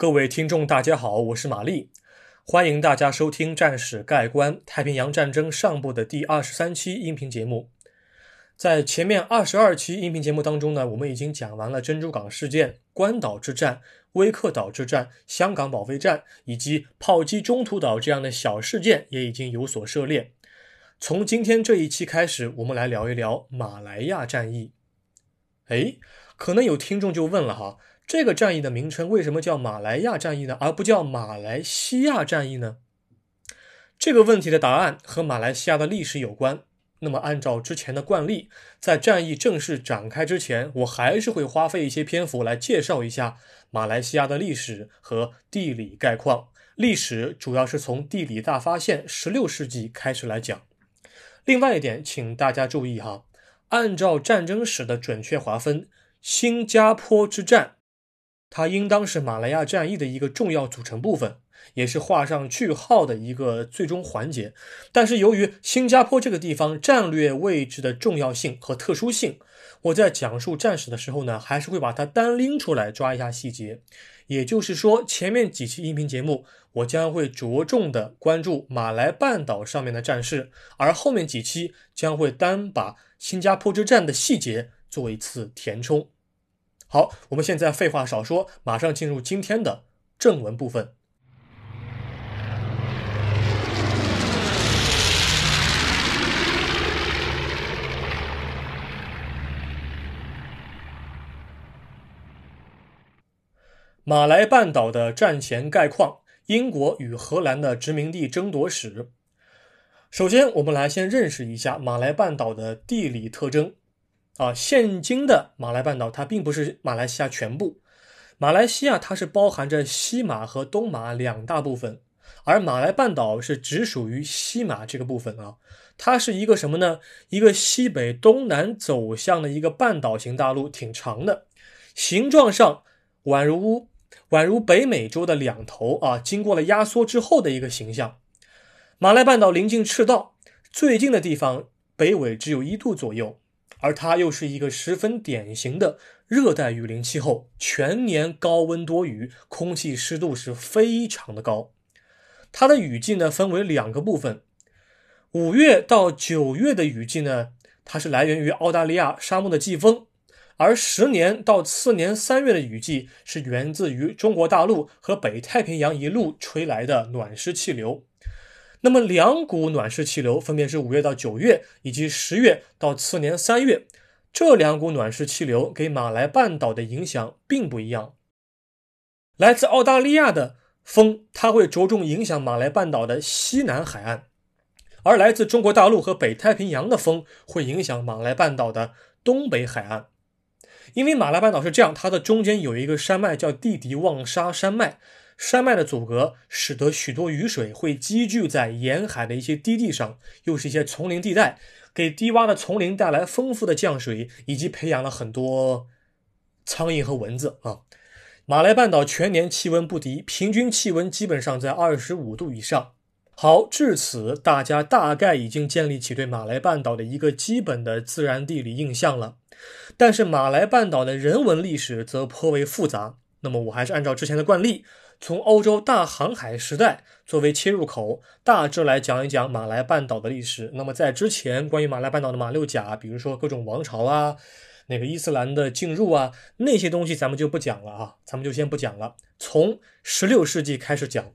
各位听众，大家好，我是玛丽，欢迎大家收听《战史概观：太平洋战争上部》的第二十三期音频节目。在前面二十二期音频节目当中呢，我们已经讲完了珍珠港事件、关岛之战、威克岛之战、香港保卫战以及炮击中途岛这样的小事件，也已经有所涉猎。从今天这一期开始，我们来聊一聊马来亚战役。哎，可能有听众就问了哈。这个战役的名称为什么叫马来亚战役呢，而不叫马来西亚战役呢？这个问题的答案和马来西亚的历史有关。那么，按照之前的惯例，在战役正式展开之前，我还是会花费一些篇幅来介绍一下马来西亚的历史和地理概况。历史主要是从地理大发现十六世纪开始来讲。另外一点，请大家注意哈，按照战争史的准确划分，新加坡之战。它应当是马来亚战役的一个重要组成部分，也是画上句号的一个最终环节。但是由于新加坡这个地方战略位置的重要性和特殊性，我在讲述战史的时候呢，还是会把它单拎出来抓一下细节。也就是说，前面几期音频节目，我将会着重的关注马来半岛上面的战事，而后面几期将会单把新加坡之战的细节做一次填充。好，我们现在废话少说，马上进入今天的正文部分。马来半岛的战前概况，英国与荷兰的殖民地争夺史。首先，我们来先认识一下马来半岛的地理特征。啊，现今的马来半岛它并不是马来西亚全部，马来西亚它是包含着西马和东马两大部分，而马来半岛是只属于西马这个部分啊。它是一个什么呢？一个西北东南走向的一个半岛型大陆，挺长的，形状上宛如宛如北美洲的两头啊，经过了压缩之后的一个形象。马来半岛临近赤道，最近的地方北纬只有一度左右。而它又是一个十分典型的热带雨林气候，全年高温多雨，空气湿度是非常的高。它的雨季呢分为两个部分，五月到九月的雨季呢，它是来源于澳大利亚沙漠的季风，而十年到次年三月的雨季是源自于中国大陆和北太平洋一路吹来的暖湿气流。那么两股暖湿气流分别是五月到九月，以及十月到次年三月。这两股暖湿气流给马来半岛的影响并不一样。来自澳大利亚的风，它会着重影响马来半岛的西南海岸；而来自中国大陆和北太平洋的风会影响马来半岛的东北海岸。因为马来半岛是这样，它的中间有一个山脉叫蒂迪旺沙山脉。山脉的阻隔使得许多雨水会积聚在沿海的一些低地上，又是一些丛林地带，给低洼的丛林带来丰富的降水，以及培养了很多苍蝇和蚊子啊。马来半岛全年气温不低，平均气温基本上在二十五度以上。好，至此大家大概已经建立起对马来半岛的一个基本的自然地理印象了。但是马来半岛的人文历史则颇为复杂。那么我还是按照之前的惯例。从欧洲大航海时代作为切入口，大致来讲一讲马来半岛的历史。那么在之前，关于马来半岛的马六甲，比如说各种王朝啊，那个伊斯兰的进入啊，那些东西咱们就不讲了啊，咱们就先不讲了。从十六世纪开始讲，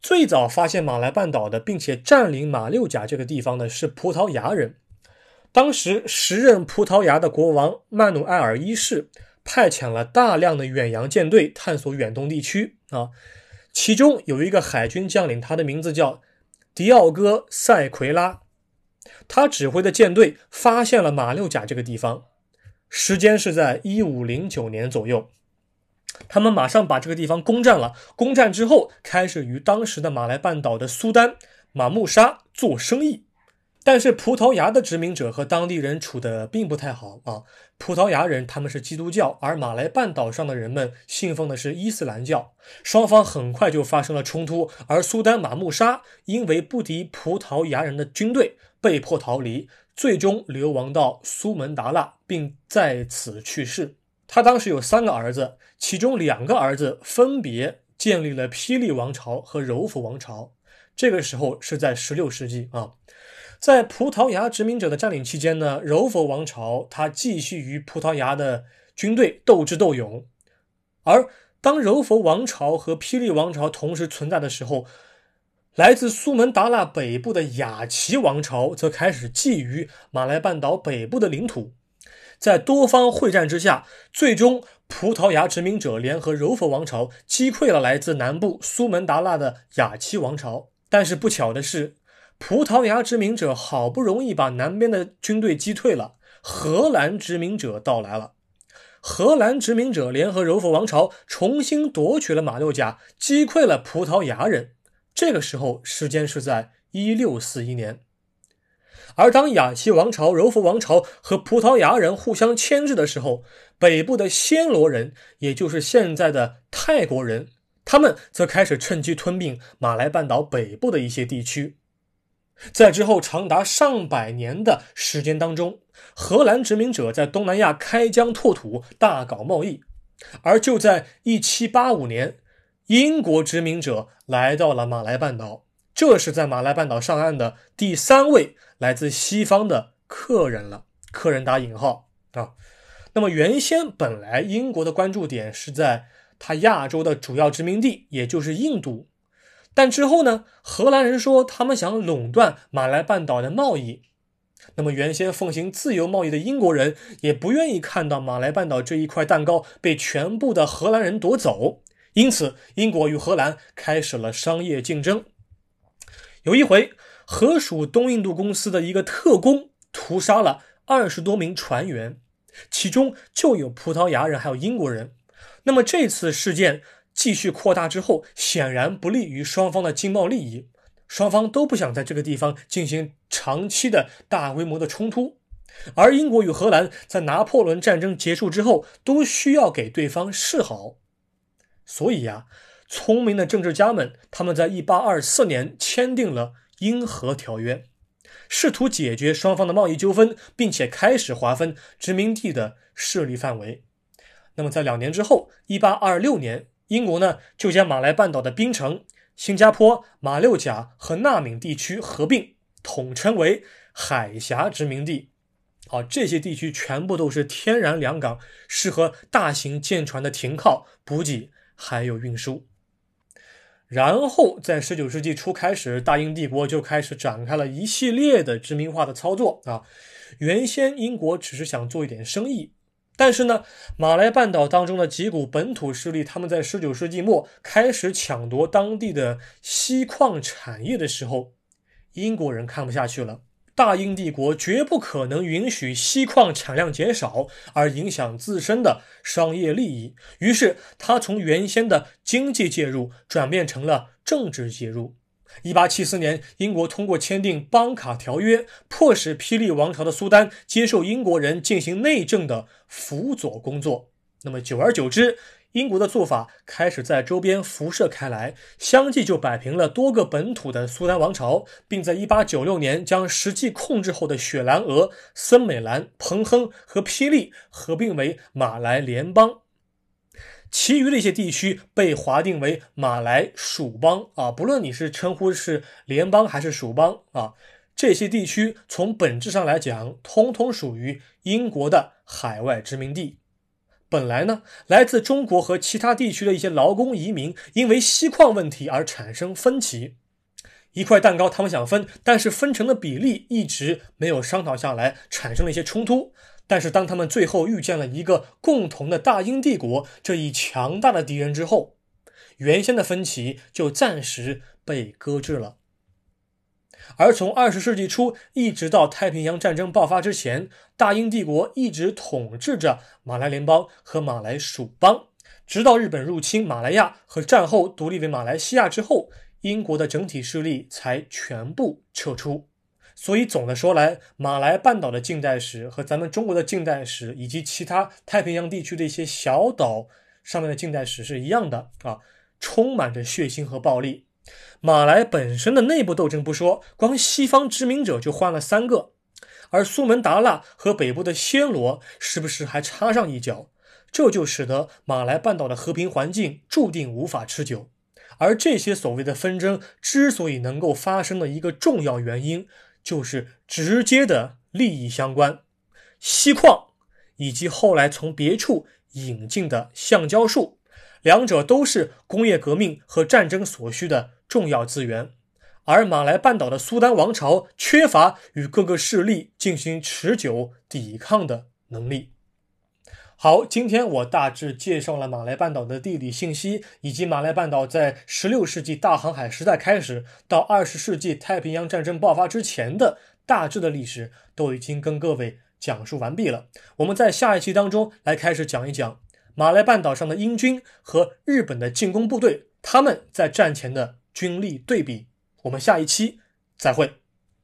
最早发现马来半岛的，并且占领马六甲这个地方的是葡萄牙人。当时时任葡萄牙的国王曼努埃尔一世。派遣了大量的远洋舰队探索远东地区啊，其中有一个海军将领，他的名字叫迪奥戈·塞奎拉，他指挥的舰队发现了马六甲这个地方，时间是在一五零九年左右，他们马上把这个地方攻占了。攻占之后，开始与当时的马来半岛的苏丹马穆沙做生意。但是葡萄牙的殖民者和当地人处的并不太好啊。葡萄牙人他们是基督教，而马来半岛上的人们信奉的是伊斯兰教。双方很快就发生了冲突，而苏丹马穆沙因为不敌葡萄牙人的军队，被迫逃离，最终流亡到苏门答腊，并在此去世。他当时有三个儿子，其中两个儿子分别建立了霹雳王朝和柔佛王朝。这个时候是在十六世纪啊，在葡萄牙殖民者的占领期间呢，柔佛王朝它继续与葡萄牙的军队斗智斗勇。而当柔佛王朝和霹雳王朝同时存在的时候，来自苏门答腊北部的雅齐王朝则开始觊觎马来半岛北部的领土。在多方会战之下，最终葡萄牙殖民者联合柔佛王朝击溃了来自南部苏门答腊的雅齐王朝。但是不巧的是，葡萄牙殖民者好不容易把南边的军队击退了，荷兰殖民者到来了。荷兰殖民者联合柔佛王朝重新夺取了马六甲，击溃了葡萄牙人。这个时候，时间是在一六四一年。而当雅齐王朝、柔佛王朝和葡萄牙人互相牵制的时候，北部的暹罗人，也就是现在的泰国人，他们则开始趁机吞并马来半岛北部的一些地区。在之后长达上百年的时间当中，荷兰殖民者在东南亚开疆拓土，大搞贸易。而就在1785年，英国殖民者来到了马来半岛。这是在马来半岛上岸的第三位来自西方的客人了，客人打引号啊。那么原先本来英国的关注点是在它亚洲的主要殖民地，也就是印度，但之后呢，荷兰人说他们想垄断马来半岛的贸易。那么原先奉行自由贸易的英国人也不愿意看到马来半岛这一块蛋糕被全部的荷兰人夺走，因此英国与荷兰开始了商业竞争。有一回，荷属东印度公司的一个特工屠杀了二十多名船员，其中就有葡萄牙人，还有英国人。那么这次事件继续扩大之后，显然不利于双方的经贸利益，双方都不想在这个地方进行长期的大规模的冲突。而英国与荷兰在拿破仑战争结束之后，都需要给对方示好，所以呀。聪明的政治家们，他们在一八二四年签订了英荷条约，试图解决双方的贸易纠纷，并且开始划分殖民地的势力范围。那么，在两年之后，一八二六年，英国呢就将马来半岛的槟城、新加坡、马六甲和纳闽地区合并，统称为海峡殖民地。好，这些地区全部都是天然良港，适合大型舰船的停靠、补给还有运输。然后，在十九世纪初开始，大英帝国就开始展开了一系列的殖民化的操作啊。原先英国只是想做一点生意，但是呢，马来半岛当中的几股本土势力，他们在十九世纪末开始抢夺当地的锡矿产业的时候，英国人看不下去了。大英帝国绝不可能允许锡矿产量减少而影响自身的商业利益，于是他从原先的经济介入转变成了政治介入。一八七四年，英国通过签订邦卡条约，迫使霹雳王朝的苏丹接受英国人进行内政的辅佐工作。那么，久而久之。英国的做法开始在周边辐射开来，相继就摆平了多个本土的苏丹王朝，并在1896年将实际控制后的雪兰莪、森美兰、彭亨和霹雳合并为马来联邦，其余的一些地区被划定为马来属邦。啊，不论你是称呼是联邦还是属邦啊，这些地区从本质上来讲，通通属于英国的海外殖民地。本来呢，来自中国和其他地区的一些劳工移民，因为锡矿问题而产生分歧。一块蛋糕，他们想分，但是分成的比例一直没有商讨下来，产生了一些冲突。但是当他们最后遇见了一个共同的大英帝国这一强大的敌人之后，原先的分歧就暂时被搁置了。而从二十世纪初一直到太平洋战争爆发之前，大英帝国一直统治着马来联邦和马来属邦，直到日本入侵马来亚和战后独立为马来西亚之后，英国的整体势力才全部撤出。所以总的说来，马来半岛的近代史和咱们中国的近代史，以及其他太平洋地区的一些小岛上面的近代史是一样的啊，充满着血腥和暴力。马来本身的内部斗争不说，光西方殖民者就换了三个，而苏门答腊和北部的暹罗时不时还插上一脚。这就使得马来半岛的和平环境注定无法持久。而这些所谓的纷争之所以能够发生的一个重要原因，就是直接的利益相关，锡矿以及后来从别处引进的橡胶树，两者都是工业革命和战争所需的重要资源。而马来半岛的苏丹王朝缺乏与各个势力进行持久抵抗的能力。好，今天我大致介绍了马来半岛的地理信息，以及马来半岛在16世纪大航海时代开始到20世纪太平洋战争爆发之前的大致的历史，都已经跟各位讲述完毕了。我们在下一期当中来开始讲一讲马来半岛上的英军和日本的进攻部队，他们在战前的军力对比。我们下一期再会。